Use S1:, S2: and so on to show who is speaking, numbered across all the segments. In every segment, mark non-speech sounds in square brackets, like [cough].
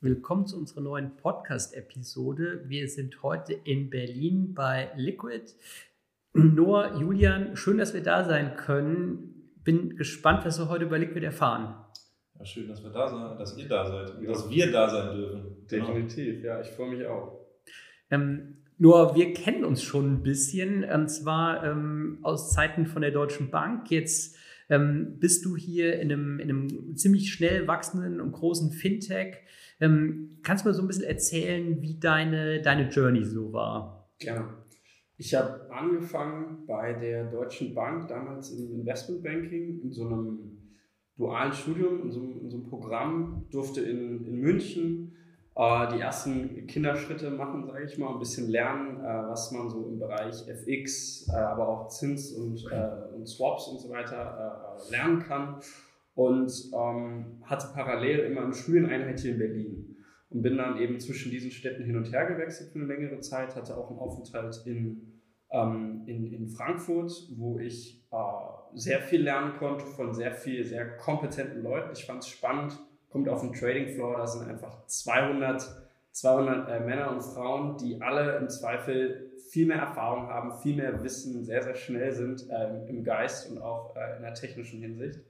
S1: Willkommen zu unserer neuen Podcast-Episode. Wir sind heute in Berlin bei Liquid. Noah, Julian, schön, dass wir da sein können. Bin gespannt, was wir heute über Liquid erfahren.
S2: Ja, schön, dass wir da sind, dass ihr da seid und ja. dass wir da sein dürfen.
S3: Definitiv, ja, ich freue mich auch.
S1: Ähm, nur wir kennen uns schon ein bisschen, und zwar ähm, aus Zeiten von der Deutschen Bank. Jetzt ähm, bist du hier in einem, in einem ziemlich schnell wachsenden und großen Fintech ähm, kannst du mal so ein bisschen erzählen, wie deine, deine Journey so war?
S3: Gerne. Ich habe angefangen bei der Deutschen Bank, damals im Investmentbanking, in so einem dualen Studium, in so, in so einem Programm, durfte in, in München äh, die ersten Kinderschritte machen, sage ich mal, ein bisschen lernen, äh, was man so im Bereich FX, äh, aber auch Zins und, äh, und Swaps und so weiter äh, lernen kann und ähm, hatte parallel immer eine Studieneinheit hier in Berlin und bin dann eben zwischen diesen Städten hin und her gewechselt für eine längere Zeit, hatte auch einen Aufenthalt in, ähm, in, in Frankfurt, wo ich äh, sehr viel lernen konnte von sehr viel, sehr kompetenten Leuten. Ich fand es spannend, kommt auf den Trading Floor, da sind einfach 200, 200 äh, Männer und Frauen, die alle im Zweifel viel mehr Erfahrung haben, viel mehr Wissen, sehr, sehr schnell sind äh, im Geist und auch äh, in der technischen Hinsicht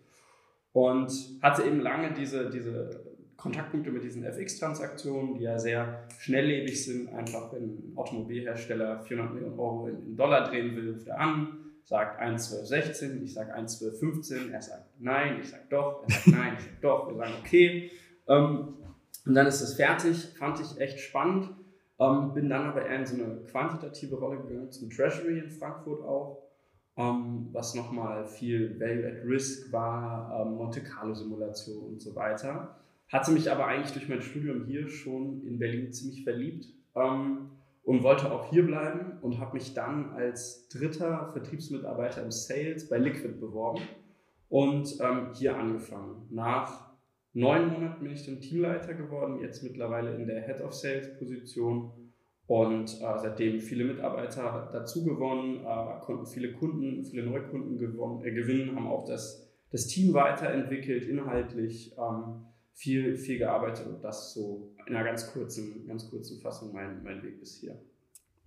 S3: und hatte eben lange diese, diese Kontaktpunkte mit diesen FX-Transaktionen, die ja sehr schnelllebig sind. Einfach, wenn ein Automobilhersteller 400 Millionen Euro in, in Dollar drehen will, ruft er an, sagt 1,1216, ich sage 1,1215, er sagt nein, ich sage doch, er sagt nein, ich sage doch, wir sagen okay. Ähm, und dann ist es fertig, fand ich echt spannend. Ähm, bin dann aber eher in so eine quantitative Rolle gegangen, zum Treasury in Frankfurt auch ähm, was nochmal viel Value at Risk war, ähm, Monte Carlo Simulation und so weiter. Hatte mich aber eigentlich durch mein Studium hier schon in Berlin ziemlich verliebt ähm, und wollte auch hier bleiben und habe mich dann als dritter Vertriebsmitarbeiter im Sales bei Liquid beworben und ähm, hier angefangen. Nach neun Monaten bin ich dann Teamleiter geworden, jetzt mittlerweile in der Head of Sales Position und äh, seitdem viele Mitarbeiter dazu gewonnen, äh, konnten viele Kunden, viele Neukunden gewonnen, äh, gewinnen, haben auch das, das Team weiterentwickelt, inhaltlich ähm, viel, viel gearbeitet und das so in einer ganz kurzen, ganz kurzen Fassung mein, mein Weg bis hier.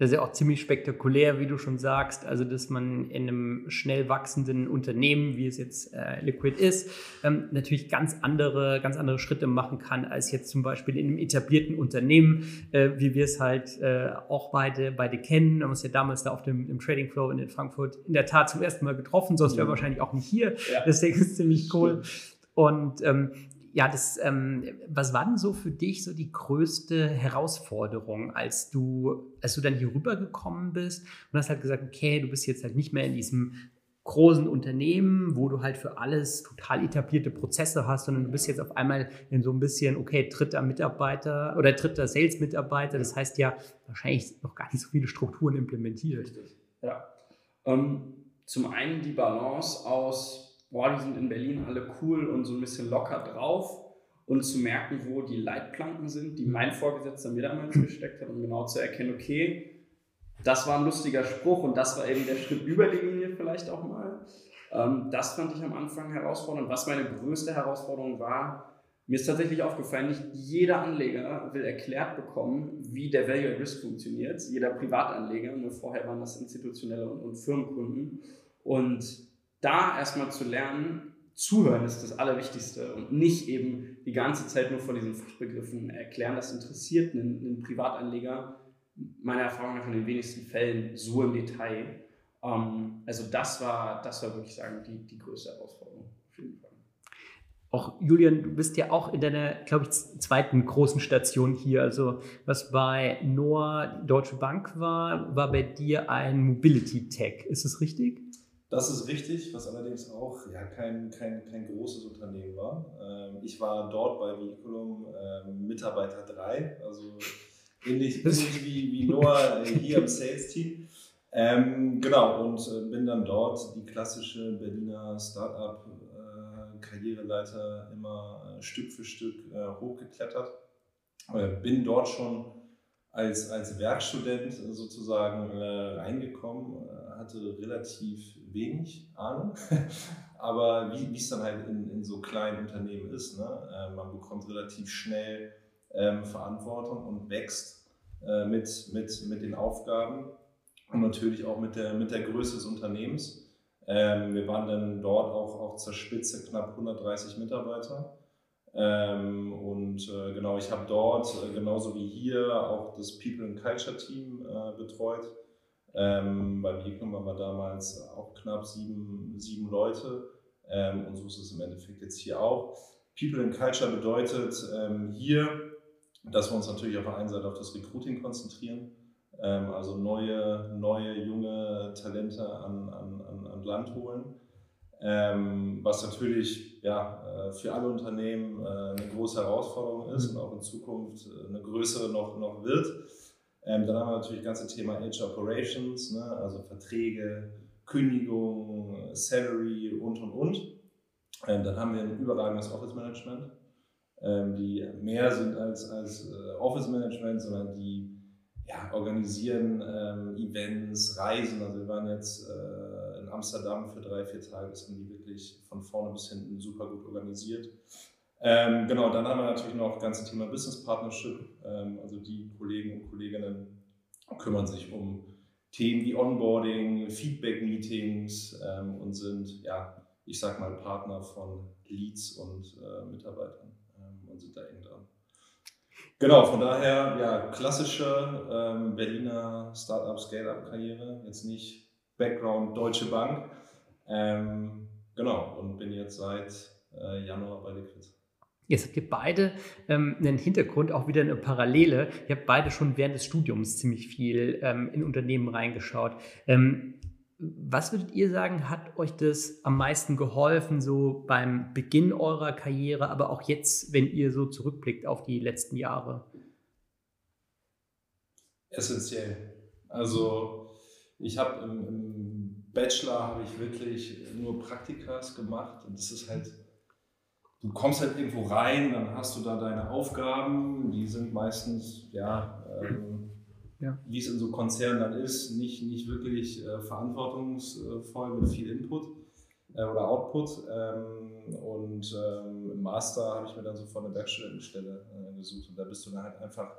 S1: Das ist ja auch ziemlich spektakulär, wie du schon sagst. Also, dass man in einem schnell wachsenden Unternehmen, wie es jetzt äh, Liquid ist, ähm, natürlich ganz andere, ganz andere Schritte machen kann, als jetzt zum Beispiel in einem etablierten Unternehmen, äh, wie wir es halt äh, auch beide, beide kennen. Wir haben uns ja damals da auf dem im Trading Flow in Frankfurt in der Tat zum ersten Mal getroffen, sonst wäre ja. wahrscheinlich auch nicht hier. Ja. Deswegen ist es ziemlich cool. Und ähm, ja, das, ähm, was war denn so für dich so die größte Herausforderung, als du, als du dann hier rübergekommen bist und hast halt gesagt, okay, du bist jetzt halt nicht mehr in diesem großen Unternehmen, wo du halt für alles total etablierte Prozesse hast, sondern du bist jetzt auf einmal in so ein bisschen, okay, dritter Mitarbeiter oder dritter Sales-Mitarbeiter, das heißt ja wahrscheinlich noch gar nicht so viele Strukturen implementiert.
S3: Richtig. Ja. Ähm, zum einen die Balance aus boah, die sind in Berlin alle cool und so ein bisschen locker drauf und zu merken, wo die Leitplanken sind, die mein Vorgesetzter mir damals [laughs] gesteckt hat, um genau zu erkennen, okay, das war ein lustiger Spruch und das war eben der Schritt über die Linie vielleicht auch mal. Ähm, das fand ich am Anfang herausfordernd. Was meine größte Herausforderung war, mir ist tatsächlich aufgefallen, nicht jeder Anleger will erklärt bekommen, wie der Value at Risk funktioniert. Jeder Privatanleger, nur vorher waren das institutionelle und Firmenkunden. Und da erstmal zu lernen, zuhören ist das Allerwichtigste und nicht eben die ganze Zeit nur von diesen Fachbegriffen erklären. Das interessiert einen, einen Privatanleger meiner Erfahrung nach in den wenigsten Fällen so im Detail. Ähm, also das war, das war wirklich sagen, die, die größte Herausforderung.
S1: Auch Julian, du bist ja auch in deiner, glaube ich, zweiten großen Station hier. Also was bei Noah Deutsche Bank war, war bei dir ein Mobility Tech. Ist es richtig?
S2: Das ist richtig, was allerdings auch ja, kein, kein, kein großes Unternehmen war. Ähm, ich war dort bei Vehiculum ähm, Mitarbeiter 3, also ähnlich, ähnlich wie, wie Noah äh, hier im Sales-Team. Ähm, genau, und äh, bin dann dort die klassische Berliner Startup-Karriereleiter äh, immer Stück für Stück hochgeklettert. bin dort schon als, als Werkstudent sozusagen reingekommen, hatte relativ wenig Ahnung, [laughs] aber wie es dann halt in, in so kleinen Unternehmen ist, ne? man bekommt relativ schnell ähm, Verantwortung und wächst mit, mit, mit den Aufgaben und natürlich auch mit der, mit der Größe des Unternehmens. Ähm, wir waren dann dort auch, auch zur Spitze knapp 130 Mitarbeiter. Ähm, und äh, genau, ich habe dort äh, genauso wie hier auch das People and Culture Team äh, betreut. Ähm, bei Biegnum waren wir damals auch knapp sieben, sieben Leute. Ähm, und so ist es im Endeffekt jetzt hier auch. People and Culture bedeutet ähm, hier, dass wir uns natürlich auf der einen Seite auf das Recruiting konzentrieren ähm, also neue, neue, junge Talente an, an, an, an Land holen. Ähm, was natürlich ja, äh, für alle Unternehmen äh, eine große Herausforderung ist mhm. und auch in Zukunft äh, eine größere noch, noch wird. Ähm, dann haben wir natürlich das ganze Thema Age Operations, ne? also Verträge, Kündigung, Salary und und und. Ähm, dann haben wir ein überragendes Office Management, ähm, die mehr sind als, als äh, Office Management, sondern die ja, organisieren ähm, Events, Reisen. Also wir waren jetzt äh, in Amsterdam für drei, vier Tage. Das haben die wirklich von vorne bis hinten super gut organisiert. Ähm, genau, dann haben wir natürlich noch das ganze Thema Business Partnership. Ähm, also die Kollegen und Kolleginnen kümmern sich um Themen wie Onboarding, Feedback-Meetings ähm, und sind, ja, ich sag mal, Partner von Leads und äh, Mitarbeitern ähm, und sind da eng dran. Genau, von daher, ja, klassische ähm, Berliner Startup, Scale-Up-Karriere, jetzt nicht Background Deutsche Bank. Ähm, genau, und bin jetzt seit äh, Januar bei Liquid.
S1: Jetzt habt ihr beide ähm, einen Hintergrund, auch wieder eine Parallele. Ihr habt beide schon während des Studiums ziemlich viel ähm, in Unternehmen reingeschaut. Ähm, was würdet ihr sagen, hat euch das am meisten geholfen, so beim Beginn eurer Karriere, aber auch jetzt, wenn ihr so zurückblickt auf die letzten Jahre?
S2: Essentiell. Also ich habe im, im, Bachelor habe ich wirklich nur Praktikas gemacht und das ist halt, du kommst halt irgendwo rein, dann hast du da deine Aufgaben, die sind meistens ja ähm, ja. wie es in so Konzernen dann ist, nicht, nicht wirklich äh, verantwortungsvoll mit viel Input äh, oder Output. Ähm, und ähm, im Master habe ich mir dann sofort eine Werkstudentenstelle äh, gesucht und da bist du dann halt einfach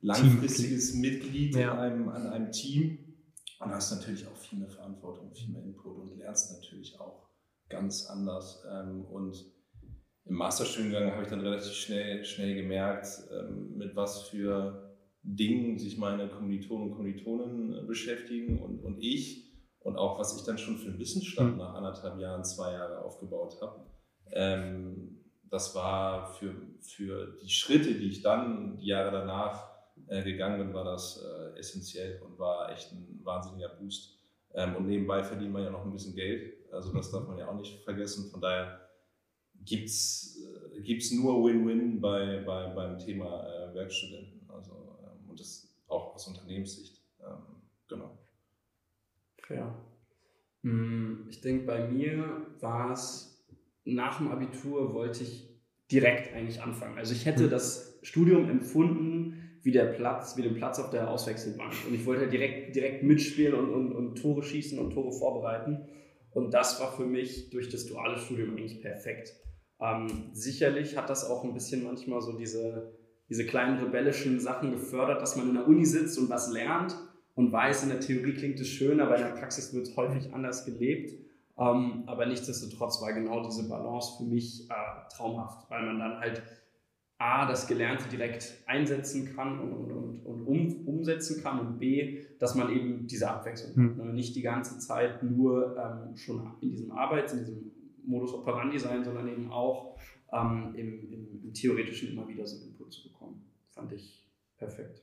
S2: langfristiges Mitglied ja. an, einem, an einem Team und hast natürlich auch viel mehr Verantwortung, viel mehr Input und lernst natürlich auch ganz anders. Ähm, und im Masterstudiengang habe ich dann relativ schnell, schnell gemerkt, ähm, mit was für Dingen sich meine Kommilitonen und Kommilitonen äh, beschäftigen und, und ich und auch was ich dann schon für einen Wissensstand mhm. nach anderthalb Jahren, zwei Jahre aufgebaut habe. Ähm, das war für, für die Schritte, die ich dann die Jahre danach äh, gegangen bin, war das äh, essentiell und war echt ein wahnsinniger Boost. Ähm, und nebenbei verdient man ja noch ein bisschen Geld, also das darf man ja auch nicht vergessen. Von daher gibt es äh, nur Win-Win bei, bei, beim Thema äh, Werkstudenten. Also und das auch aus Unternehmenssicht. Ähm, genau.
S3: Ja. Mm, ich denke, bei mir war es, nach dem Abitur wollte ich direkt eigentlich anfangen. Also ich hätte hm. das Studium empfunden wie der Platz, wie den Platz auf der Auswechselbank. Und ich wollte halt direkt, direkt mitspielen und, und, und Tore schießen und Tore vorbereiten. Und das war für mich durch das duale Studium eigentlich perfekt. Ähm, sicherlich hat das auch ein bisschen manchmal so diese diese kleinen rebellischen Sachen gefördert, dass man in der Uni sitzt und was lernt und weiß, in der Theorie klingt es schön, aber in der Praxis wird es häufig anders gelebt. Ähm, aber nichtsdestotrotz war genau diese Balance für mich äh, traumhaft, weil man dann halt A, das Gelernte direkt einsetzen kann und, und, und, um, umsetzen kann und B, dass man eben diese Abwechslung hat. Mhm. Nicht die ganze Zeit nur ähm, schon in diesem Arbeits-, in diesem Modus operandi sein, sondern eben auch ähm, im, im, im, Theoretischen immer wieder so Input zu bekommen. Fand ich perfekt.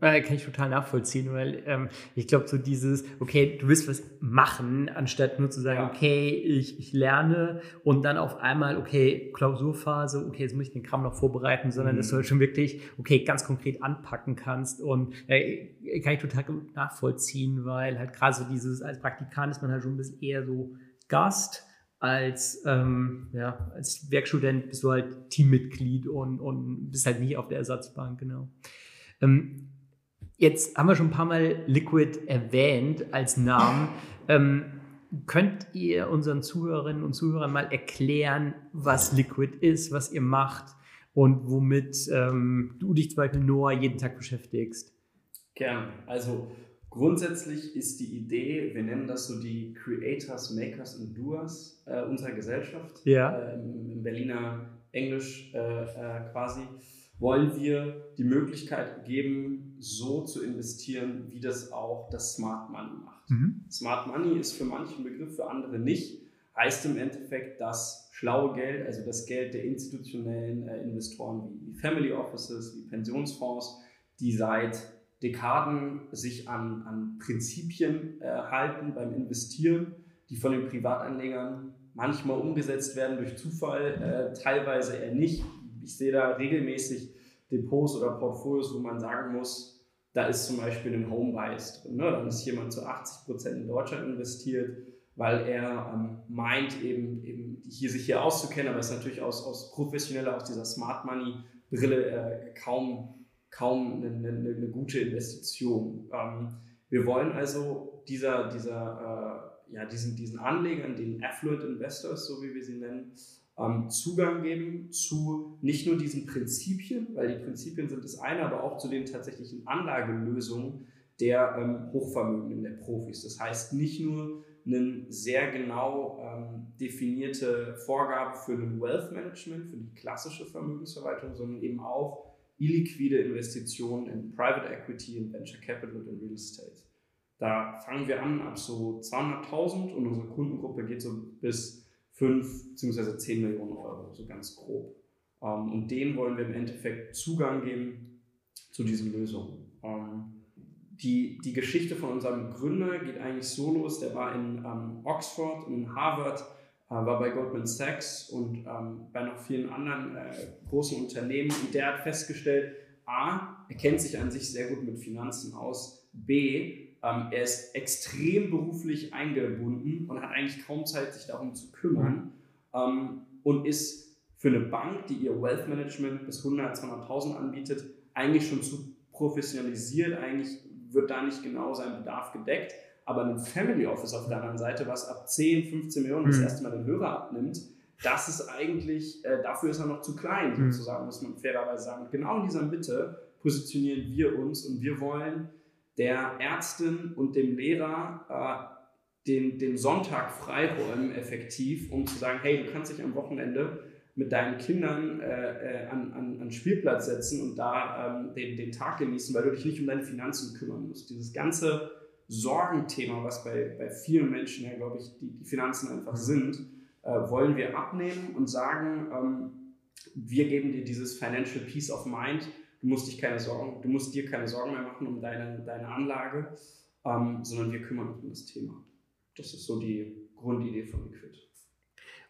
S1: Ja, kann ich total nachvollziehen, weil ähm, ich glaube, so dieses, okay, du willst was machen, anstatt nur zu sagen, ja. okay, ich, ich lerne und dann auf einmal, okay, Klausurphase, okay, jetzt muss ich den Kram noch vorbereiten, sondern mhm. dass du halt schon wirklich, okay, ganz konkret anpacken kannst und äh, kann ich total nachvollziehen, weil halt gerade so dieses, als Praktikant ist man halt schon ein bisschen eher so Gast als, ähm, ja, als Werkstudent bist du halt Teammitglied und, und bist halt nie auf der Ersatzbank, genau. Ähm, jetzt haben wir schon ein paar Mal Liquid erwähnt als Namen. Ähm, könnt ihr unseren Zuhörerinnen und Zuhörern mal erklären, was Liquid ist, was ihr macht und womit ähm, du dich zum Beispiel Noah jeden Tag beschäftigst?
S3: Gern. Also grundsätzlich ist die Idee, wir nennen das so die Creators, Makers und Doers äh, unserer Gesellschaft.
S1: Ja.
S3: Äh, im, Berliner Englisch äh, äh quasi wollen wir die Möglichkeit geben, so zu investieren, wie das auch das Smart Money macht. Mhm. Smart Money ist für manche ein Begriff, für andere nicht. Heißt im Endeffekt, dass schlaue Geld, also das Geld der institutionellen äh, Investoren wie, wie Family Offices, wie Pensionsfonds, die seit Dekaden sich an, an Prinzipien äh, halten beim Investieren, die von den Privatanlegern manchmal umgesetzt werden durch Zufall, äh, teilweise eher nicht, ich sehe da regelmäßig Depots oder Portfolios, wo man sagen muss, da ist zum Beispiel ein Home Bias drin. Ne? Dann ist jemand zu 80 Prozent in Deutschland investiert, weil er ähm, meint, eben, eben hier sich hier auszukennen, aber ist natürlich aus, aus professioneller, aus dieser Smart Money Brille äh, kaum, kaum eine, eine, eine gute Investition. Ähm, wir wollen also dieser, dieser, äh, ja, diesen, diesen Anlegern, den Affluent Investors, so wie wir sie nennen, ähm, Zugang geben zu nicht nur diesen Prinzipien, weil die Prinzipien sind das eine, aber auch zu den tatsächlichen Anlagelösungen der ähm, Hochvermögenden, der Profis. Das heißt nicht nur eine sehr genau ähm, definierte Vorgabe für ein Wealth Management, für die klassische Vermögensverwaltung, sondern eben auch illiquide Investitionen in Private Equity, in Venture Capital und in Real Estate. Da fangen wir an ab so 200.000 und unsere Kundengruppe geht so bis 5 bzw. 10 Millionen Euro, so ganz grob. Ähm, und denen wollen wir im Endeffekt Zugang geben zu diesen Lösungen. Ähm, die, die Geschichte von unserem Gründer geht eigentlich so los. Der war in ähm, Oxford und in Harvard, war bei Goldman Sachs und bei noch vielen anderen äh, großen Unternehmen. Und der hat festgestellt, A, er kennt sich an sich sehr gut mit Finanzen aus. B, ähm, er ist extrem beruflich eingebunden und hat eigentlich kaum Zeit, sich darum zu kümmern ähm, und ist für eine Bank, die ihr Wealth Management bis 100, 200.000 anbietet, eigentlich schon zu professionalisiert. Eigentlich wird da nicht genau sein Bedarf gedeckt. Aber ein Family Office auf der anderen Seite, was ab 10, 15 Millionen das mhm. erste Mal den Hörer abnimmt, das ist eigentlich, äh, dafür ist er noch zu klein, mhm. sozusagen, muss man fairerweise sagen. Und genau in dieser Mitte positionieren wir uns und wir wollen der Ärztin und dem Lehrer äh, den, den Sonntag freiräumen, effektiv, um zu sagen, hey, du kannst dich am Wochenende mit deinen Kindern äh, äh, an, an, an Spielplatz setzen und da ähm, den, den Tag genießen, weil du dich nicht um deine Finanzen kümmern musst. Dieses ganze Sorgenthema, was bei, bei vielen Menschen ja, glaube ich, die, die Finanzen einfach sind, äh, wollen wir abnehmen und sagen, ähm, wir geben dir dieses Financial Peace of Mind, Du musst dich keine Sorgen, du musst dir keine Sorgen mehr machen um deine, deine Anlage, ähm, sondern wir kümmern uns um das Thema. Das ist so die Grundidee von Liquid.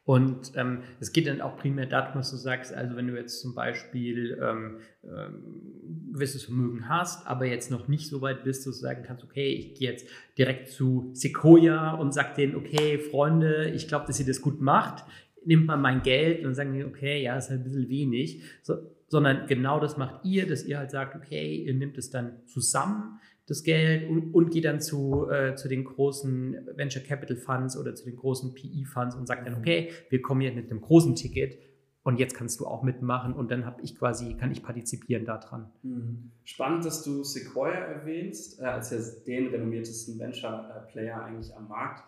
S1: Und ähm, es geht dann auch primär darum, was du sagst, also wenn du jetzt zum Beispiel ähm, ähm, gewisses Vermögen hast, aber jetzt noch nicht so weit bist, dass du sagen kannst, okay, ich gehe jetzt direkt zu Sequoia und sag denen, okay, Freunde, ich glaube, dass ihr das gut macht, nimmt mal mein Geld und sagen okay, ja, ist halt ein bisschen wenig. So, sondern genau das macht ihr, dass ihr halt sagt, okay, ihr nehmt es dann zusammen, das Geld, und, und geht dann zu, äh, zu den großen Venture Capital Funds oder zu den großen PE Funds und sagt dann, mhm. okay, wir kommen hier mit einem großen Ticket und jetzt kannst du auch mitmachen und dann habe ich quasi, kann ich partizipieren daran.
S3: Mhm. Spannend, dass du Sequoia erwähnst, äh, als ja den renommiertesten Venture-Player eigentlich am Markt.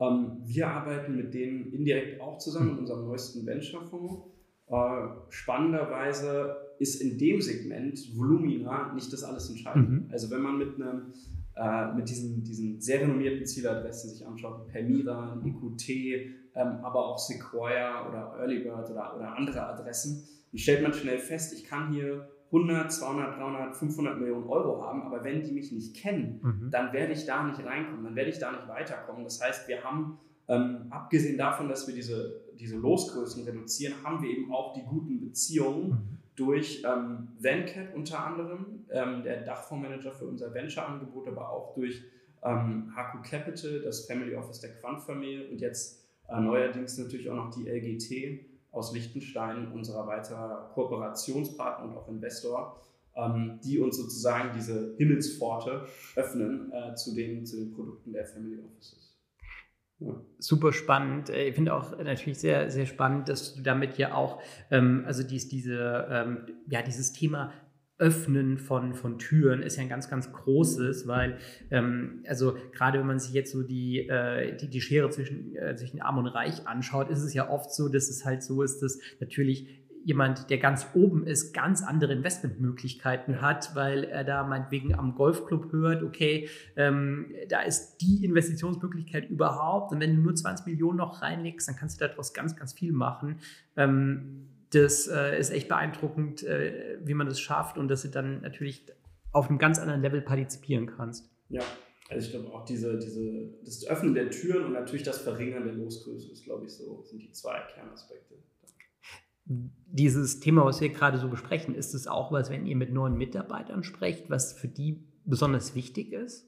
S3: Ähm, wir arbeiten mit denen indirekt auch zusammen mhm. in unserem neuesten Venture-Fonds äh, spannenderweise ist in dem Segment Volumina nicht das alles entscheidend. Mhm. Also wenn man mit einem äh, mit diesen, diesen sehr renommierten Zieladressen sich anschaut, Permira, EQT, ähm, aber auch Sequoia oder Earlybird oder, oder andere Adressen, dann stellt man schnell fest, ich kann hier 100, 200, 300, 500 Millionen Euro haben, aber wenn die mich nicht kennen, mhm. dann werde ich da nicht reinkommen, dann werde ich da nicht weiterkommen. Das heißt, wir haben, ähm, abgesehen davon, dass wir diese, diese Losgrößen reduzieren, haben wir eben auch die guten Beziehungen mhm. Durch ähm, Vencat unter anderem, ähm, der Dachfondsmanager für unser Venture-Angebot, aber auch durch ähm, Haku Capital, das Family Office der Quant-Familie und jetzt äh, neuerdings natürlich auch noch die LGT, aus Liechtenstein, unserer weiterer Kooperationspartner und auch Investor, ähm, die uns sozusagen diese Himmelspforte öffnen äh, zu, den, zu den Produkten der Family Offices.
S1: Super spannend. Äh, ich finde auch natürlich sehr, sehr spannend, dass du damit ja auch, ähm, also dies, diese, ähm, ja, dieses Thema Öffnen von, von Türen ist ja ein ganz, ganz großes, weil, ähm, also gerade wenn man sich jetzt so die, äh, die, die Schere zwischen, äh, zwischen Arm und Reich anschaut, ist es ja oft so, dass es halt so ist, dass natürlich jemand, der ganz oben ist, ganz andere Investmentmöglichkeiten hat, weil er da meinetwegen am Golfclub hört, okay, ähm, da ist die Investitionsmöglichkeit überhaupt und wenn du nur 20 Millionen noch reinlegst, dann kannst du daraus ganz, ganz viel machen. Ähm, das äh, ist echt beeindruckend, äh, wie man das schafft und dass du dann natürlich auf einem ganz anderen Level partizipieren kannst.
S3: Ja, also ich glaube auch diese, diese, das Öffnen der Türen und natürlich das Verringern der Losgröße ist, glaube ich, so, sind die zwei Kernaspekte.
S1: Dieses Thema, was wir gerade so besprechen, ist es auch was, wenn ihr mit neuen Mitarbeitern sprecht, was für die besonders wichtig ist?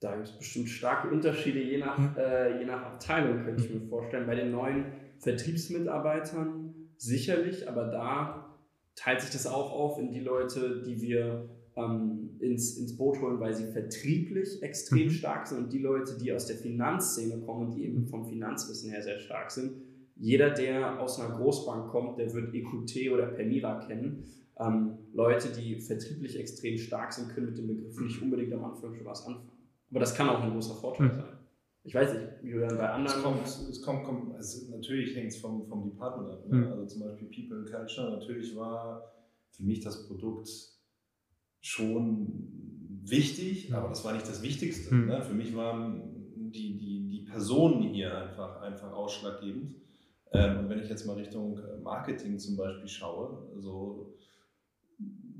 S3: Da gibt es bestimmt starke Unterschiede, je nach, hm. äh, je nach Abteilung, könnte ich mir vorstellen. Bei den neuen Vertriebsmitarbeitern sicherlich, aber da teilt sich das auch auf in die Leute, die wir ähm, ins, ins Boot holen, weil sie vertrieblich extrem mhm. stark sind und die Leute, die aus der Finanzszene kommen und die eben vom Finanzwissen her sehr stark sind. Jeder, der aus einer Großbank kommt, der wird EQT oder Permira kennen. Ähm, Leute, die vertrieblich extrem stark sind, können mit dem Begriff nicht unbedingt am Anfang schon was anfangen. Aber das kann auch ein großer Vorteil mhm. sein. Ich weiß nicht, wie du dann bei anderen.
S2: Es kommt, es kommt, kommt also natürlich hängt es vom, vom Department ab. Ne? Mhm. Also zum Beispiel People and Culture. Natürlich war für mich das Produkt schon wichtig, aber das war nicht das Wichtigste. Mhm. Ne? Für mich waren die, die, die Personen hier einfach, einfach ausschlaggebend. Ähm, und wenn ich jetzt mal Richtung Marketing zum Beispiel schaue, also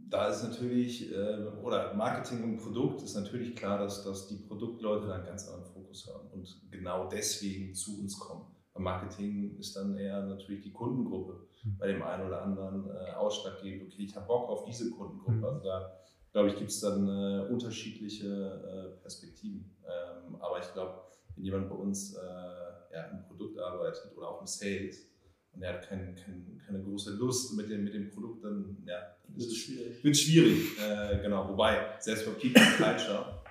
S2: da ist natürlich, äh, oder Marketing und Produkt ist natürlich klar, dass, dass die Produktleute einen ganz anderen Fokus haben und genau deswegen zu uns kommen. Beim Marketing ist dann eher natürlich die Kundengruppe mhm. bei dem einen oder anderen äh, ausschlaggebend. Okay, ich habe Bock auf diese Kundengruppe. Mhm. Also da, glaube ich, gibt es dann äh, unterschiedliche äh, Perspektiven. Ähm, aber ich glaube, wenn jemand bei uns äh, ja, im Produkt arbeitet oder auch im Sales, und er hat kein, kein, keine große Lust mit dem, mit dem Produkt, dann ja, wird es schwierig. Wird schwierig, äh, genau. Wobei, selbst bei People Culture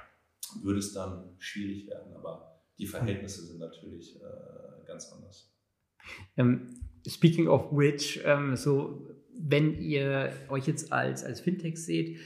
S2: würde es dann schwierig werden, aber die Verhältnisse sind natürlich äh, ganz anders.
S1: Um, ähm, speaking of which, um, ähm, so wenn ihr euch jetzt als, als Fintech seht,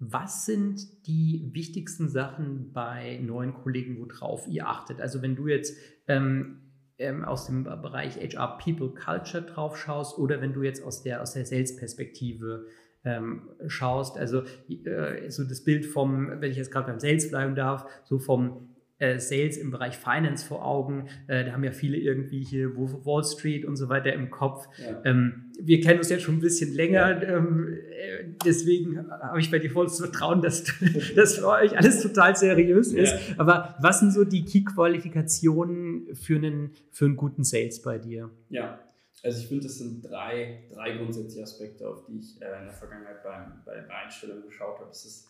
S1: was sind die wichtigsten Sachen bei neuen Kollegen, worauf ihr achtet? Also wenn du jetzt ähm, ähm, aus dem Bereich HR People Culture drauf schaust oder wenn du jetzt aus der, aus der Sales-Perspektive ähm, schaust. Also äh, so das Bild vom, wenn ich jetzt gerade beim Sales bleiben darf, so vom äh, Sales im Bereich Finance vor Augen. Äh, da haben ja viele irgendwie hier Wall Street und so weiter im Kopf. Ja. Ähm, wir kennen uns jetzt schon ein bisschen länger, ja. ähm, äh, deswegen habe ich bei dir volles Vertrauen, dass [laughs] das für euch alles total seriös ja. ist. Aber was sind so die Key-Qualifikationen für einen, für einen guten Sales bei dir?
S3: Ja, also ich finde, das sind drei, drei grundsätzliche Aspekte, auf die ich äh, in der Vergangenheit beim, bei der Einstellung geschaut habe. Das ist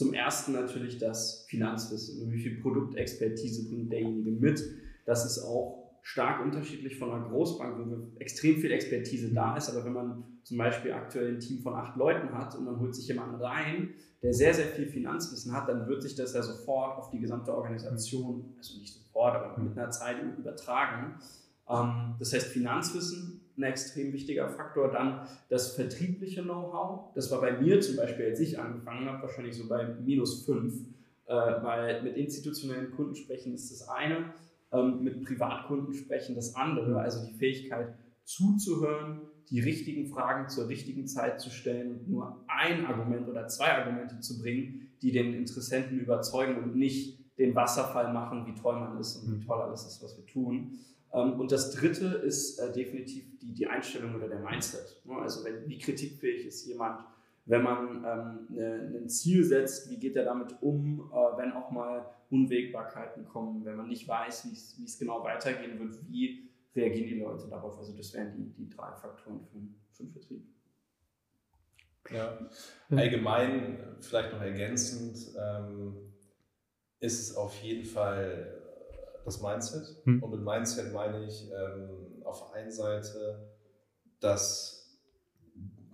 S3: zum ersten natürlich das Finanzwissen. Wie viel Produktexpertise bringt derjenige mit? Das ist auch stark unterschiedlich von einer Großbank, wo extrem viel Expertise da ist. Aber wenn man zum Beispiel aktuell ein Team von acht Leuten hat und man holt sich jemanden rein, der sehr, sehr viel Finanzwissen hat, dann wird sich das ja sofort auf die gesamte Organisation, also nicht sofort, aber mit einer Zeit übertragen. Ähm, das heißt, Finanzwissen ein extrem wichtiger Faktor. Dann das vertriebliche Know-how. Das war bei mir zum Beispiel, als ich angefangen habe, wahrscheinlich so bei minus fünf, äh, weil mit institutionellen Kunden sprechen ist das eine, ähm, mit Privatkunden sprechen das andere. Also die Fähigkeit zuzuhören, die richtigen Fragen zur richtigen Zeit zu stellen und nur ein Argument oder zwei Argumente zu bringen, die den Interessenten überzeugen und nicht den Wasserfall machen, wie toll man ist und wie toll alles ist, was wir tun. Ähm, und das dritte ist äh, definitiv die, die Einstellung oder der Mindset. Ne? Also wenn, wie kritikfähig ist jemand, wenn man ähm, ne, ein Ziel setzt, wie geht er damit um, äh, wenn auch mal Unwägbarkeiten kommen, wenn man nicht weiß, wie es genau weitergehen wird, wie reagieren die Leute darauf? Also das wären die, die drei Faktoren für, für den Vertrieb.
S2: Ja, allgemein, vielleicht noch ergänzend, ähm, ist es auf jeden Fall das Mindset. Hm. Und mit Mindset meine ich ähm, auf der einen Seite, dass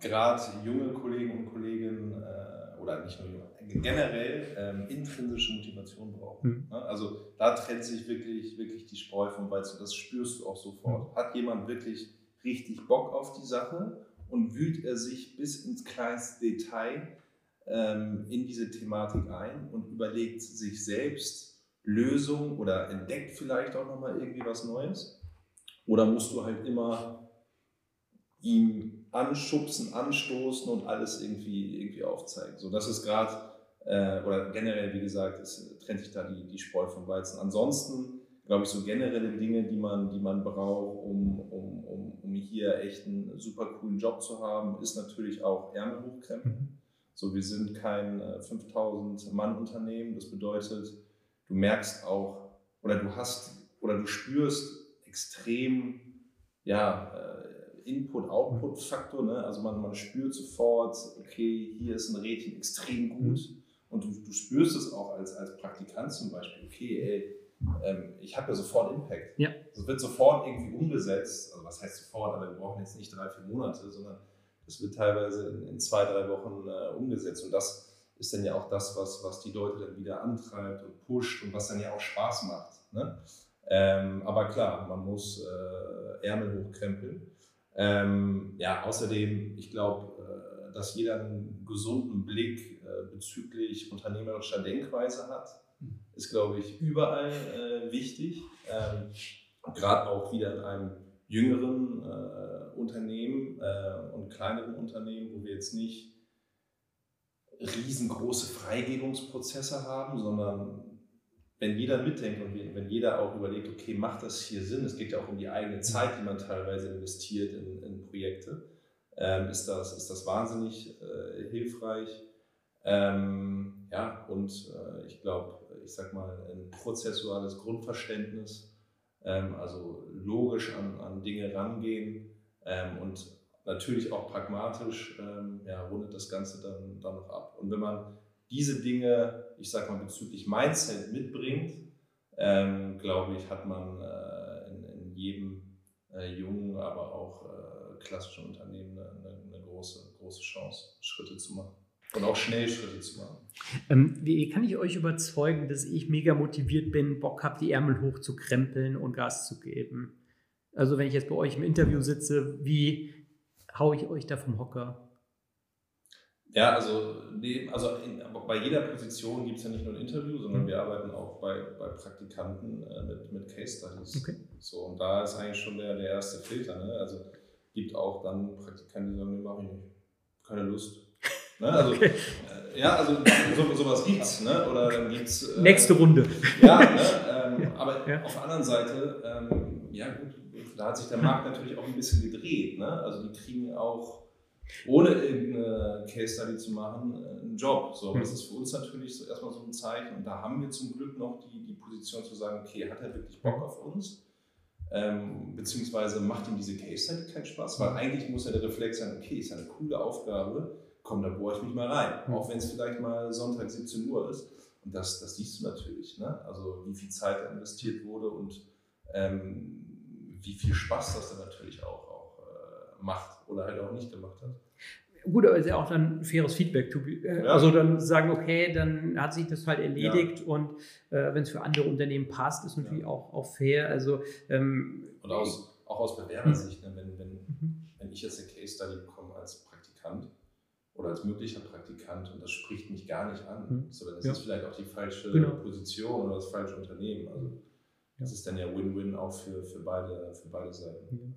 S2: gerade junge Kollegen und Kolleginnen äh, oder nicht nur junge, generell ähm, intrinsische Motivation brauchen. Mhm. Also da trennt sich wirklich, wirklich die Spreu vom Weizen. Das spürst du auch sofort. Mhm. Hat jemand wirklich richtig Bock auf die Sache und wühlt er sich bis ins kleinste Detail ähm, in diese Thematik ein und überlegt sich selbst Lösungen oder entdeckt vielleicht auch nochmal irgendwie was Neues? Oder musst du halt immer ihm anschubsen, anstoßen und alles irgendwie, irgendwie aufzeigen. So, das ist gerade, äh, oder generell, wie gesagt, ist, trennt sich da die, die Spreu vom Weizen. Ansonsten, glaube ich, so generelle Dinge, die man, die man braucht, um, um, um, um hier echt einen super coolen Job zu haben, ist natürlich auch Ärmel hochkrempeln. Mhm. So, wir sind kein 5000 äh, Mann Unternehmen. Das bedeutet, du merkst auch, oder du hast, oder du spürst extrem, ja, äh, Input-Output-Faktor. Ne? Also man, man spürt sofort, okay, hier ist ein Rädchen extrem gut. Mhm. Und du, du spürst es auch als, als Praktikant zum Beispiel, okay, ey, ähm, ich habe ja sofort Impact.
S1: Ja.
S2: Es wird sofort irgendwie umgesetzt. Also was heißt sofort, aber wir brauchen jetzt nicht drei, vier Monate, sondern es wird teilweise in, in, zwei, drei Wochen äh, umgesetzt. Und das ist dann ja auch das, was, was die Leute dann wieder antreibt und pusht und was dann ja auch Spaß macht. Ne? Ähm, aber klar, man muss äh, Ärmel hochkrempeln. Ähm, ja, außerdem, ich glaube, äh, dass jeder einen gesunden Blick äh, bezüglich unternehmerischer Denkweise hat, ist, glaube ich, überall äh, wichtig. Ähm, Gerade auch wieder in einem jüngeren äh, Unternehmen äh, und kleineren Unternehmen, wo wir jetzt nicht riesengroße Freigebungsprozesse haben, sondern wenn jeder mitdenkt und wenn jeder auch überlegt, okay, macht das hier Sinn? Es geht ja auch um die eigene Zeit, die man teilweise investiert in, in Projekte. Ähm, ist, das, ist das wahnsinnig äh, hilfreich. Ähm, ja, und äh, ich glaube, ich sag mal, ein prozessuales Grundverständnis, ähm, also logisch an, an Dinge rangehen ähm, und natürlich auch pragmatisch, ähm, ja, rundet das Ganze dann, dann noch ab. Und wenn man diese Dinge, ich sag mal, bezüglich Mindset mitbringt, ähm, glaube ich, hat man äh, in, in, jedem äh, jungen, aber auch äh, klassischen Unternehmen eine, eine, große, große Chance, Schritte zu machen. Und auch schnell Schritte zu machen.
S1: Ähm, wie kann ich euch überzeugen, dass ich mega motiviert bin, Bock habe, die Ärmel hochzukrempeln und Gas zu geben? Also wenn ich jetzt bei euch im Interview sitze, wie haue ich euch da vom Hocker?
S2: Ja, also, nee, also in, bei jeder Position gibt es ja nicht nur ein Interview, sondern mhm. wir arbeiten auch bei, bei Praktikanten äh, mit, mit Case Studies. Okay. So, und da ist eigentlich schon der, der erste Filter. Ne? Also gibt auch dann Praktikanten, die sagen, nee, mache ich nicht. Keine Lust. [laughs] Ne? Also, okay. äh, ja, also so, sowas gibt's, ne? Oder dann gibt's.
S1: Äh, Nächste Runde.
S2: Ja, ne? [laughs] ähm, ja. aber ja. auf der anderen Seite, ähm, ja gut, da hat sich der Markt natürlich auch ein bisschen gedreht. Ne? Also die kriegen auch ohne irgendeine Case Study zu machen, äh, einen Job. So, das ist für uns natürlich so erstmal so ein Zeichen. Und da haben wir zum Glück noch die, die Position zu sagen, okay, hat er wirklich Bock auf uns? Ähm, beziehungsweise macht ihm diese Case Study keinen Spaß? Weil eigentlich muss ja der Reflex sein, okay, ist ja eine coole Aufgabe, komm, da bohre ich mich mal rein. Auch wenn es vielleicht mal Sonntag 17 Uhr ist. Und das, das siehst du natürlich. Ne? Also wie viel Zeit da investiert wurde und ähm, wie viel Spaß das dann natürlich auch, auch äh, macht oder halt auch nicht gemacht hat.
S1: Gut, aber ist ja auch dann faires Feedback. To be, äh, ja. Also dann sagen, okay, dann hat sich das halt erledigt ja. und äh, wenn es für andere Unternehmen passt, ist natürlich ja. auch, auch fair. Also, ähm,
S2: und aus, auch aus Bewerbersicht, ne, wenn, wenn, mhm. wenn ich jetzt eine Case Study bekomme als Praktikant oder als möglicher Praktikant und das spricht mich gar nicht an, mhm. so, dann ist das vielleicht auch die falsche genau. Position oder das falsche Unternehmen. Also das ist dann ja Win-Win auch für, für, beide, für beide Seiten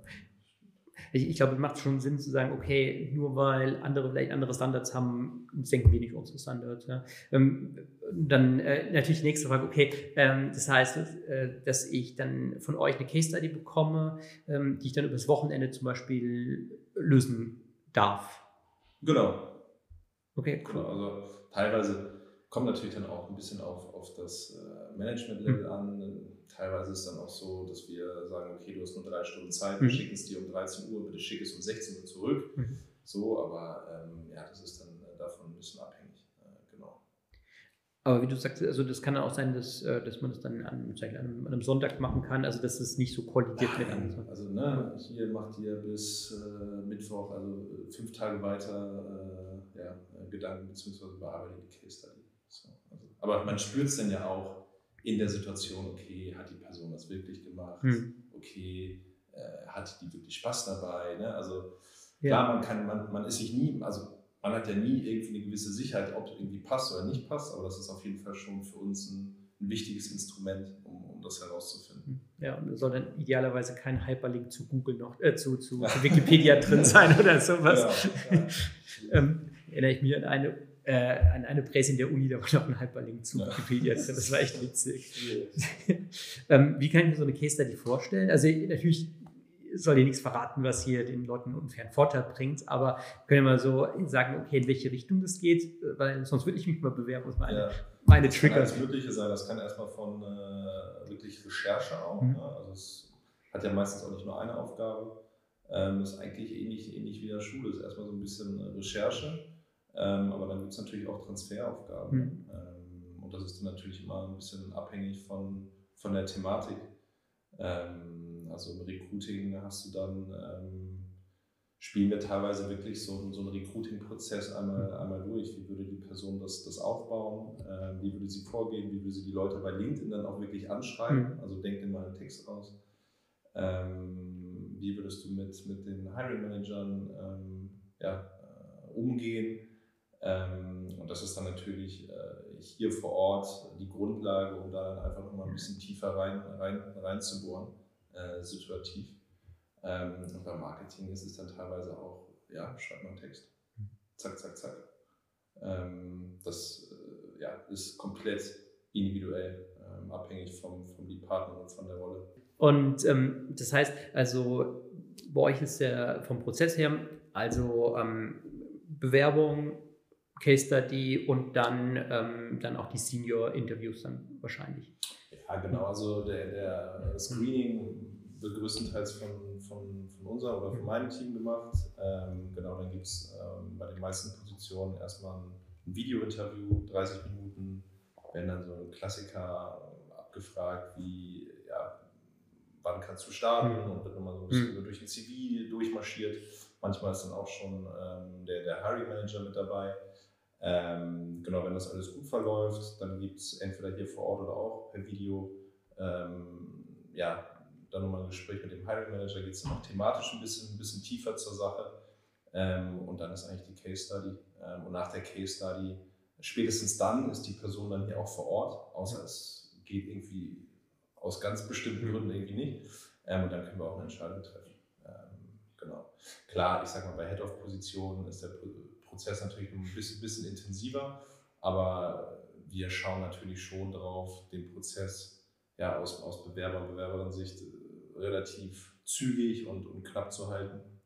S1: ich, ich glaube, es macht schon Sinn zu sagen, okay, nur weil andere vielleicht andere Standards haben, senken wir nicht unsere Standards. Ja. Ähm, dann äh, natürlich die nächste Frage, okay, ähm, das heißt, äh, dass ich dann von euch eine Case Study bekomme, ähm, die ich dann übers Wochenende zum Beispiel lösen darf.
S2: Genau. Okay, cool. Genau, also teilweise kommt natürlich dann auch ein bisschen auf, auf das äh, Management-Level mhm. an. Teilweise ist es dann auch so, dass wir sagen, okay, du hast nur drei Stunden Zeit, wir mhm. schicken es dir um 13 Uhr, bitte schick es um 16 Uhr zurück. Mhm. So, aber ähm, ja, das ist dann äh, davon ein bisschen abhängig. Äh, genau.
S1: Aber wie du sagst, also das kann auch sein, dass, äh, dass man das dann an, an, einem, Sonntag machen kann, also dass es nicht so kollidiert
S2: mit anderen. Also ne, hier macht ihr bis äh, Mittwoch, also fünf Tage weiter äh, ja, Gedanken bzw. bearbeitet die Case Study. Aber man spürt es dann ja auch in der Situation, okay, hat die Person das wirklich gemacht? Hm. Okay, äh, hat die wirklich Spaß dabei? Ne? Also ja. klar, man kann, man, man ist sich nie, also man hat ja nie irgendwie eine gewisse Sicherheit, ob irgendwie passt oder nicht passt, aber das ist auf jeden Fall schon für uns ein, ein wichtiges Instrument, um, um das herauszufinden.
S1: Hm. Ja, und soll dann idealerweise kein Hyperlink zu Google noch, äh, zu, zu, zu Wikipedia drin [laughs] sein oder sowas. Ja, ja. [laughs] ähm, erinnere ich mich an eine äh, an eine Presse in der Uni, da war noch ein Hyperlink zu ja. Wikipedia drin. Das war echt [laughs] witzig. [laughs] ähm, wie kann ich mir so eine Case Study vorstellen? Also natürlich soll dir nichts verraten, was hier den Leuten unfairen Vorteil bringt, aber können wir mal so sagen, okay, in welche Richtung das geht, weil sonst würde ich mich mal bewerben, was meine, ja. meine Trigger.
S2: Das kann alles Mögliche sein. Das kann erstmal von äh, wirklich Recherche auch. Mhm. Ne? Also es hat ja meistens auch nicht nur eine Aufgabe. Ähm, ist eigentlich ähnlich, ähnlich wie in der Schule. Ist erstmal so ein bisschen Recherche ähm, aber dann gibt es natürlich auch Transferaufgaben. Mhm. Ähm, und das ist dann natürlich immer ein bisschen abhängig von, von der Thematik. Ähm, also im Recruiting hast du dann, ähm, spielen wir teilweise wirklich so, so einen Recruiting-Prozess einmal, einmal durch. Wie würde die Person das, das aufbauen? Ähm, wie würde sie vorgehen? Wie würde sie die Leute bei LinkedIn dann auch wirklich anschreiben? Mhm. Also denk dir mal einen Text aus. Ähm, wie würdest du mit, mit den Hiring Managern ja, äh, umgehen? Ähm, und das ist dann natürlich äh, hier vor Ort die Grundlage, um da dann einfach nochmal ein bisschen tiefer rein, rein, reinzubohren, äh, situativ. Ähm, und beim Marketing ist es dann teilweise auch, ja, schreibt man Text. Zack, zack, zack. Ähm, das äh, ja, ist komplett individuell, abhängig vom, vom Lead-Partner und von der Rolle.
S1: Und ähm, das heißt, also bei euch ist der vom Prozess her, also ähm, Bewerbung, Case Study und dann, ähm, dann auch die Senior-Interviews dann wahrscheinlich.
S2: Ja, genau. Also der, der Screening wird größtenteils von, von, von unserem oder von meinem Team gemacht. Ähm, genau, dann gibt es ähm, bei den meisten Positionen erstmal ein Video-Interview, 30 Minuten, werden dann so ein Klassiker abgefragt, wie, ja, wann kannst du starten mhm. und wird nochmal so ein bisschen mhm. durch den CV durchmarschiert. Manchmal ist dann auch schon ähm, der, der Hiring Manager mit dabei. Ähm, genau, wenn das alles gut verläuft, dann gibt es entweder hier vor Ort oder auch per Video, ähm, ja, dann nochmal ein Gespräch mit dem Hiring Manager, geht es dann auch thematisch ein bisschen, ein bisschen tiefer zur Sache. Ähm, und dann ist eigentlich die Case Study. Ähm, und nach der Case Study, spätestens dann ist die Person dann hier auch vor Ort, außer es geht irgendwie aus ganz bestimmten mhm. Gründen irgendwie nicht. Ähm, und dann können wir auch eine Entscheidung treffen. Ähm, genau. Klar, ich sag mal, bei Head-of-Positionen ist der Prozess natürlich ein bisschen, bisschen intensiver, aber wir schauen natürlich schon darauf, den Prozess ja, aus, aus Bewerber- und Bewerberin-Sicht äh, relativ zügig und, und knapp zu halten,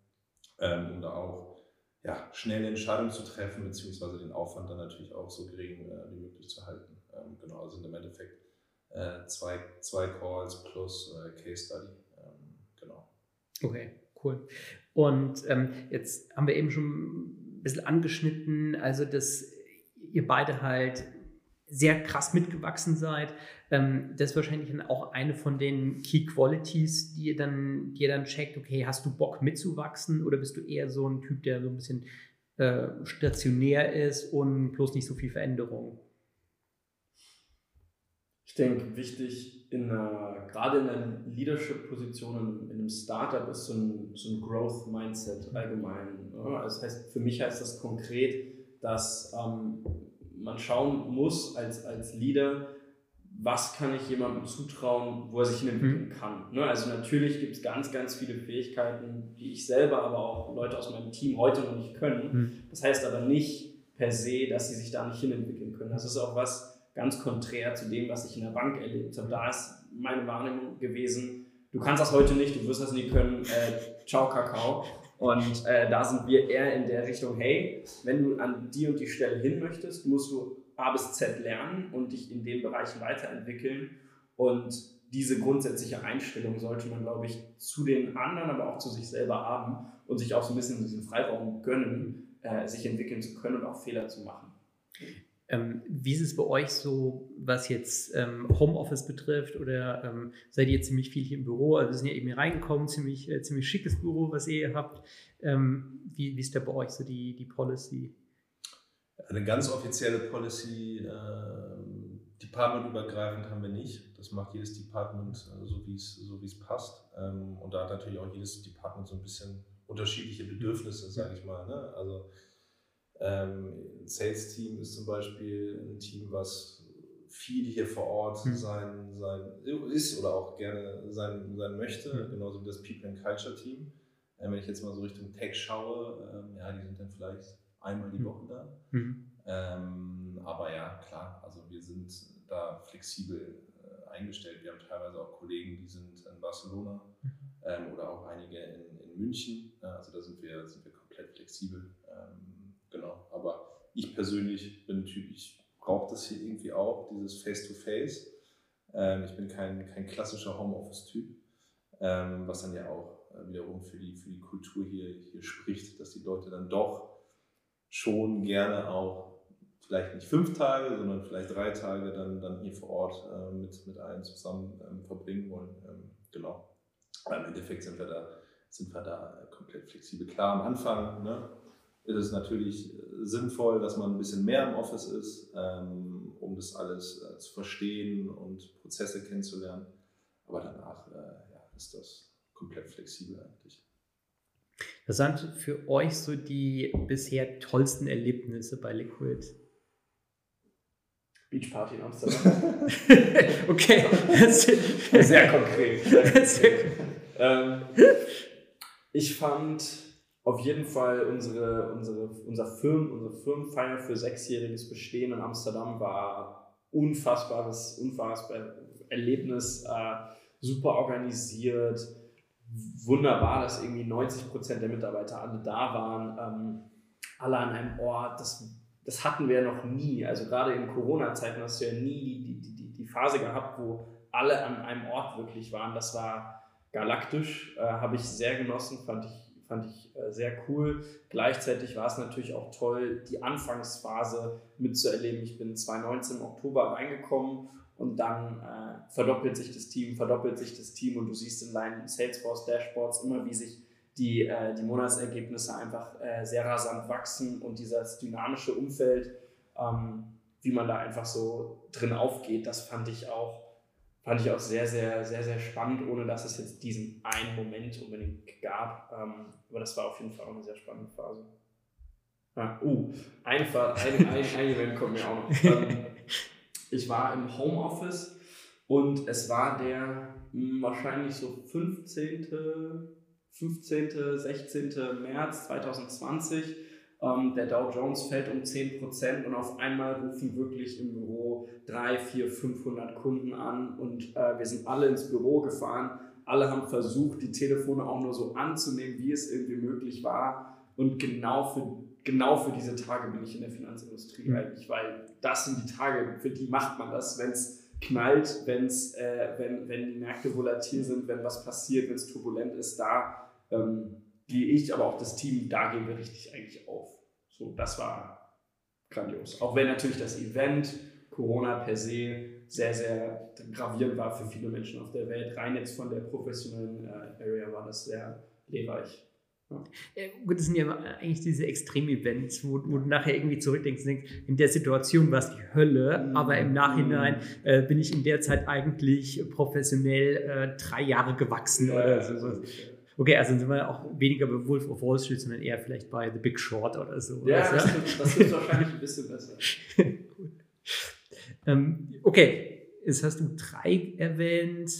S2: ähm, um da auch ja, schnelle Entscheidungen zu treffen, beziehungsweise den Aufwand dann natürlich auch so gering äh, wie möglich zu halten. Ähm, genau, also im Endeffekt äh, zwei, zwei Calls plus äh, Case Study. Ähm, genau.
S1: Okay, cool. Und ähm, jetzt haben wir eben schon bisschen angeschnitten, also dass ihr beide halt sehr krass mitgewachsen seid. Ähm, das ist wahrscheinlich dann auch eine von den Key Qualities, die ihr dann, die ihr dann checkt, okay, hast du Bock mitzuwachsen oder bist du eher so ein Typ, der so ein bisschen äh, stationär ist und bloß nicht so viel Veränderung?
S3: Ich denke, wichtig, in einer, gerade in einer Leadership-Position, in einem Startup ist so ein, so ein Growth-Mindset allgemein. Ne? Also das heißt, für mich heißt das konkret, dass ähm, man schauen muss als, als Leader, was kann ich jemandem zutrauen, wo er sich entwickeln mhm. kann. Ne? Also natürlich gibt es ganz, ganz viele Fähigkeiten, die ich selber, aber auch Leute aus meinem Team heute noch nicht können. Mhm. Das heißt aber nicht per se, dass sie sich da nicht hinentwickeln können. Das ist auch was, ganz konträr zu dem, was ich in der Bank erlebt habe. Da ist meine Wahrnehmung gewesen, du kannst das heute nicht, du wirst das nie können, äh, ciao Kakao. Und äh, da sind wir eher in der Richtung, hey, wenn du an die und die Stelle hin möchtest, musst du A bis Z lernen und dich in den Bereichen weiterentwickeln. Und diese grundsätzliche Einstellung sollte man, glaube ich, zu den anderen, aber auch zu sich selber haben und sich auch so ein bisschen diesen Freiraum gönnen, äh, sich entwickeln zu können und auch Fehler zu machen.
S1: Ähm, wie ist es bei euch so, was jetzt ähm, Homeoffice betrifft? Oder ähm, seid ihr ziemlich viel hier im Büro? Also wir sind ja eben hier reingekommen, ziemlich, äh, ziemlich schickes Büro, was ihr hier habt. Wie, wie ist da bei euch so die, die Policy?
S2: Eine ganz offizielle Policy, äh, departmentübergreifend haben wir nicht. Das macht jedes Department äh, so, wie es so es passt. Ähm, und da hat natürlich auch jedes Department so ein bisschen unterschiedliche Bedürfnisse, sage ich mal. Ne? Also ein Sales-Team ist zum Beispiel ein Team, was viel hier vor Ort mhm. sein, sein ist oder auch gerne sein, sein möchte, mhm. genauso wie das People and Culture Team. Ähm, wenn ich jetzt mal so Richtung Tech schaue, ähm, ja, die sind dann vielleicht einmal die hm. Woche da. Mhm. Ähm, aber ja, klar, also wir sind da flexibel äh, eingestellt. Wir haben teilweise auch Kollegen, die sind in Barcelona ähm, oder auch einige in, in München. Also da sind wir, sind wir komplett flexibel. Ähm, genau. Aber ich persönlich bin ein Typ, ich brauche das hier irgendwie auch, dieses Face-to-Face. Ähm, ich bin kein, kein klassischer Homeoffice-Typ, ähm, was dann ja auch äh, wiederum für die, für die Kultur hier, hier spricht, dass die Leute dann doch schon gerne auch vielleicht nicht fünf Tage, sondern vielleicht drei Tage dann, dann hier vor Ort äh, mit, mit allen zusammen ähm, verbringen wollen. Ähm, genau. Aber im Endeffekt sind wir da, sind wir da komplett flexibel. Klar, am Anfang, ne, ist es natürlich äh, sinnvoll, dass man ein bisschen mehr im Office ist, ähm, um das alles äh, zu verstehen und Prozesse kennenzulernen. Aber danach äh, ja, ist das komplett flexibel eigentlich.
S1: Was sind für euch so die bisher tollsten Erlebnisse bei Liquid?
S3: Beachparty in Amsterdam. [laughs]
S1: okay.
S3: Sehr konkret. Sehr ähm, ich fand auf jeden Fall unsere, unsere, unser Firmen, unsere Firmenfeier für sechsjähriges Bestehen in Amsterdam war unfassbares, unfassbares Erlebnis, äh, super organisiert, wunderbar, dass irgendwie 90 Prozent der Mitarbeiter alle da waren, ähm, alle an einem Ort. Das, das hatten wir noch nie. Also gerade in Corona-Zeiten hast du ja nie die, die, die, die Phase gehabt, wo alle an einem Ort wirklich waren. Das war galaktisch, äh, habe ich sehr genossen, fand ich fand ich äh, sehr cool. Gleichzeitig war es natürlich auch toll, die Anfangsphase mitzuerleben. Ich bin 2019 im Oktober reingekommen und dann äh, verdoppelt sich das Team, verdoppelt sich das Team und du siehst in deinen Salesforce Dashboards immer, wie sich die, äh, die Monatsergebnisse einfach äh, sehr rasant wachsen und dieses dynamische Umfeld, ähm, wie man da einfach so drin aufgeht, das fand ich auch fand ich auch sehr, sehr, sehr, sehr spannend, ohne dass es jetzt diesen einen Moment unbedingt gab. Ähm, aber das war auf jeden Fall auch eine sehr spannende Phase. Ah, uh, ein, ein, ein, ein Event kommt mir auch noch. Ähm, ich war im Homeoffice und es war der hm, wahrscheinlich so 15., 15., 16. März 2020 ähm, der Dow Jones fällt um 10% und auf einmal rufen wirklich im Büro 3, 4, 500 Kunden an und äh, wir sind alle ins Büro gefahren. Alle haben versucht, die Telefone auch nur so anzunehmen, wie es irgendwie möglich war. Und genau für, genau für diese Tage bin ich in der Finanzindustrie mhm. eigentlich, weil das sind die Tage, für die macht man das, wenn es knallt, wenn's, äh, wenn, wenn die Märkte volatil sind, wenn was passiert, wenn es turbulent ist, da ähm, gehe ich, aber auch das Team, da gehen wir richtig eigentlich auf. So, das war grandios. Auch wenn natürlich das Event, Corona per se, sehr, sehr gravierend war für viele Menschen auf der Welt. Rein jetzt von der professionellen äh, Area war das sehr lehrreich.
S1: Ja. Ja, gut, das sind ja eigentlich diese Extrem-Events, wo, wo, du nachher irgendwie zurückdenkst und denkst, in der Situation war es die Hölle, mhm. aber im Nachhinein äh, bin ich in der Zeit eigentlich professionell äh, drei Jahre gewachsen ja, oder so. Okay, also sind wir auch weniger bei Wolf of Wall Street, sondern eher vielleicht bei The Big Short oder so.
S3: Ja, oder? das, das ist wahrscheinlich ein bisschen besser. [laughs]
S1: ähm, okay, jetzt hast du drei erwähnt.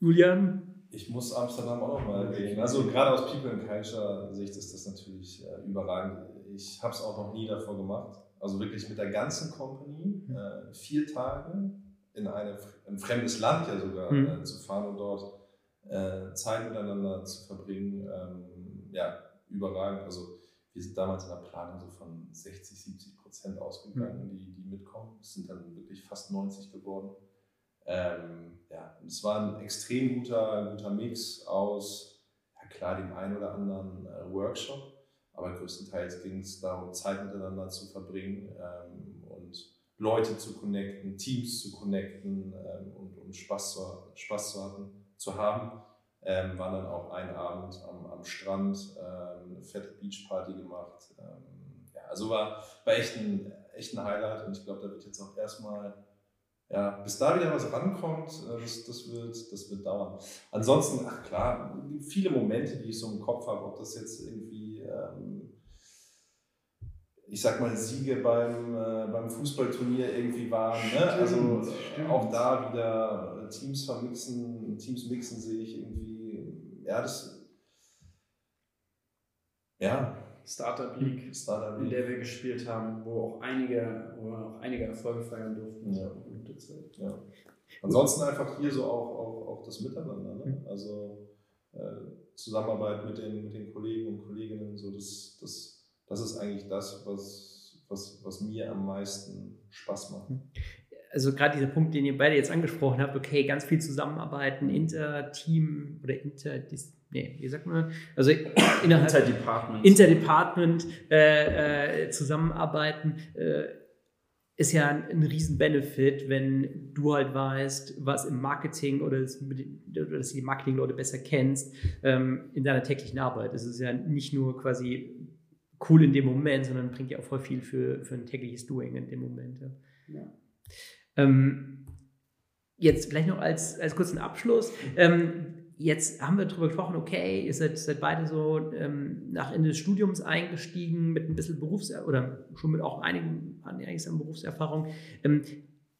S1: Julian?
S2: Ich muss Amsterdam auch nochmal erwähnen. Also gerade aus People and Culture Sicht ist das natürlich äh, überragend. Ich habe es auch noch nie davor gemacht. Also wirklich mit der ganzen Company mhm. äh, vier Tage in eine, ein fremdes Land ja sogar mhm. äh, zu fahren und dort äh, Zeit miteinander zu verbringen. Ähm, ja, überragend. Also wir sind damals in der Planung so von 60, 70 Prozent ausgegangen, mhm. die, die mitkommen. Es sind dann wirklich fast 90 geworden. Ähm, ja, es war ein extrem guter, guter Mix aus, ja klar, dem einen oder anderen äh, Workshop, aber größtenteils ging es darum, Zeit miteinander zu verbringen ähm, und Leute zu connecten, Teams zu connecten ähm, und, und Spaß, zu, Spaß zu, hatten, zu haben. Ähm, waren dann auch einen Abend am, am Strand, ähm, eine fette Beachparty gemacht. Ähm, ja, also war, war echt, ein, echt ein Highlight und ich glaube, da wird jetzt auch erstmal, ja, bis da wieder was rankommt, äh, das, das, wird, das wird dauern. Ansonsten, ach klar, viele Momente, die ich so im Kopf habe, ob das jetzt irgendwie ähm, ich sag mal, Siege beim, äh, beim Fußballturnier irgendwie waren. Ne? also stimmt. auch da wieder Teams vermixen, Teams mixen sehe ich irgendwie, ja, das, ja.
S3: Startup League, Startup League, in der wir gespielt haben, wo auch einige, wo wir auch einige Erfolge feiern durften.
S2: Ja. ja. Ansonsten einfach hier so auch, auch, auch das Miteinander. Ne? Mhm. Also äh, Zusammenarbeit mit den, mit den Kollegen und Kolleginnen, so das, das das ist eigentlich das, was, was, was mir am meisten Spaß macht.
S1: Also gerade dieser Punkt, den ihr beide jetzt angesprochen habt, okay, ganz viel zusammenarbeiten, Inter-Team oder Inter, nee, wie sagt man, also [coughs] innerhalb Interdepartment, Interdepartment äh, äh, zusammenarbeiten, äh, ist ja ein, ein riesen Benefit, wenn du halt weißt, was im Marketing oder, das, oder dass du die Marketingleute besser kennst ähm, in deiner täglichen Arbeit. Es ist ja nicht nur quasi cool in dem Moment, sondern bringt ja auch voll viel für, für ein tägliches Doing in dem Moment. Ja. ja. Ähm, jetzt vielleicht noch als, als kurzen Abschluss. Ähm, jetzt haben wir darüber gesprochen, okay, ihr seid, seid beide so ähm, nach Ende des Studiums eingestiegen mit ein bisschen Berufs- oder schon mit auch einigen, einiges an Berufserfahrung. Ähm,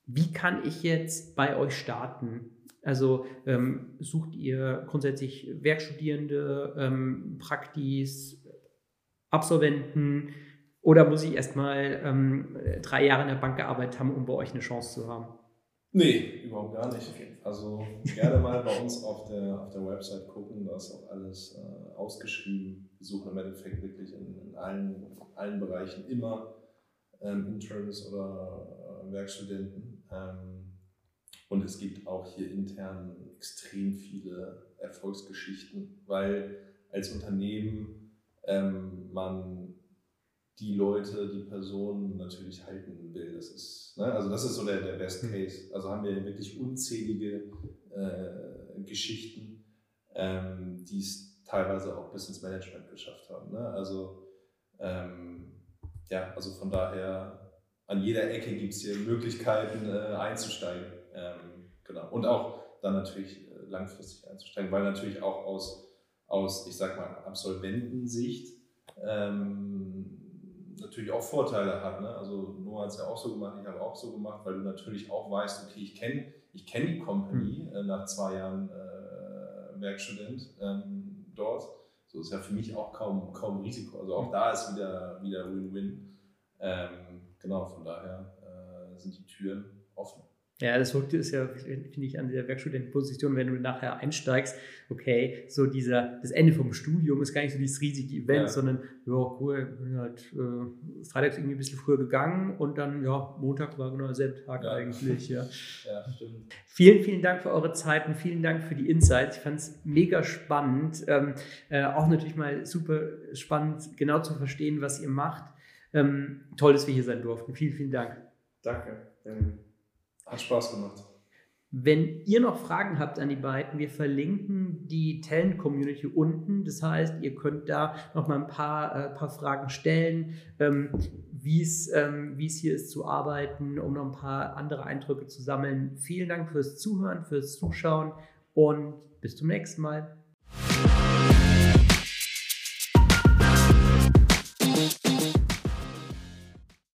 S1: wie kann ich jetzt bei euch starten? Also ähm, sucht ihr grundsätzlich Werkstudierende, ähm, Praktis, Absolventen oder muss ich erstmal ähm, drei Jahre in der Bank gearbeitet haben, um bei euch eine Chance zu haben?
S2: Nee, überhaupt gar nicht. Also gerne mal bei uns auf der, auf der Website gucken, da ist auch alles äh, ausgeschrieben. Wir suchen im Endeffekt wirklich in, in allen, allen Bereichen immer ähm, Interns oder äh, Werkstudenten. Ähm, und es gibt auch hier intern extrem viele Erfolgsgeschichten, weil als Unternehmen ähm, man die Leute, die Personen natürlich halten will. Das ist, ne? also das ist so der, der Best hm. Case. Also haben wir wirklich unzählige äh, Geschichten, ähm, die es teilweise auch bis ins Management geschafft haben. Ne? Also ähm, ja, also von daher an jeder Ecke gibt es hier Möglichkeiten äh, einzusteigen. Ähm, genau. Und auch dann natürlich äh, langfristig einzusteigen, weil natürlich auch aus aus, ich sag mal, Absolventensicht ähm, natürlich auch Vorteile hat. Ne? Also Noah hat es ja auch so gemacht, ich habe auch so gemacht, weil du natürlich auch weißt, okay, ich kenne ich kenn die Company mhm. äh, nach zwei Jahren äh, Werkstudent ähm, dort. So ist ja für mich auch kaum, kaum Risiko. Also auch da ist wieder wieder Win-Win. Ähm, genau, von daher äh, sind die Türen offen.
S1: Ja, das Verrückte ist ja, finde ich, an der Werkstudentenposition, wenn du nachher einsteigst, okay, so dieser, das Ende vom Studium ist gar nicht so dieses riesige Event, ja. sondern, ja, cool, bin halt äh, freitags irgendwie ein bisschen früher gegangen und dann, ja, Montag war genau derselbe Tag ja. eigentlich, ja. [laughs] ja, stimmt. Vielen, vielen Dank für eure Zeit und vielen Dank für die Insights. Ich fand es mega spannend. Ähm, äh, auch natürlich mal super spannend, genau zu verstehen, was ihr macht. Ähm, toll, dass wir hier sein durften. Vielen, vielen Dank.
S2: Danke. Ähm hat Spaß gemacht.
S1: Wenn ihr noch Fragen habt an die beiden, wir verlinken die Talent-Community unten. Das heißt, ihr könnt da noch mal ein paar, äh, paar Fragen stellen, ähm, wie ähm, es hier ist zu arbeiten, um noch ein paar andere Eindrücke zu sammeln. Vielen Dank fürs Zuhören, fürs Zuschauen und bis zum nächsten Mal.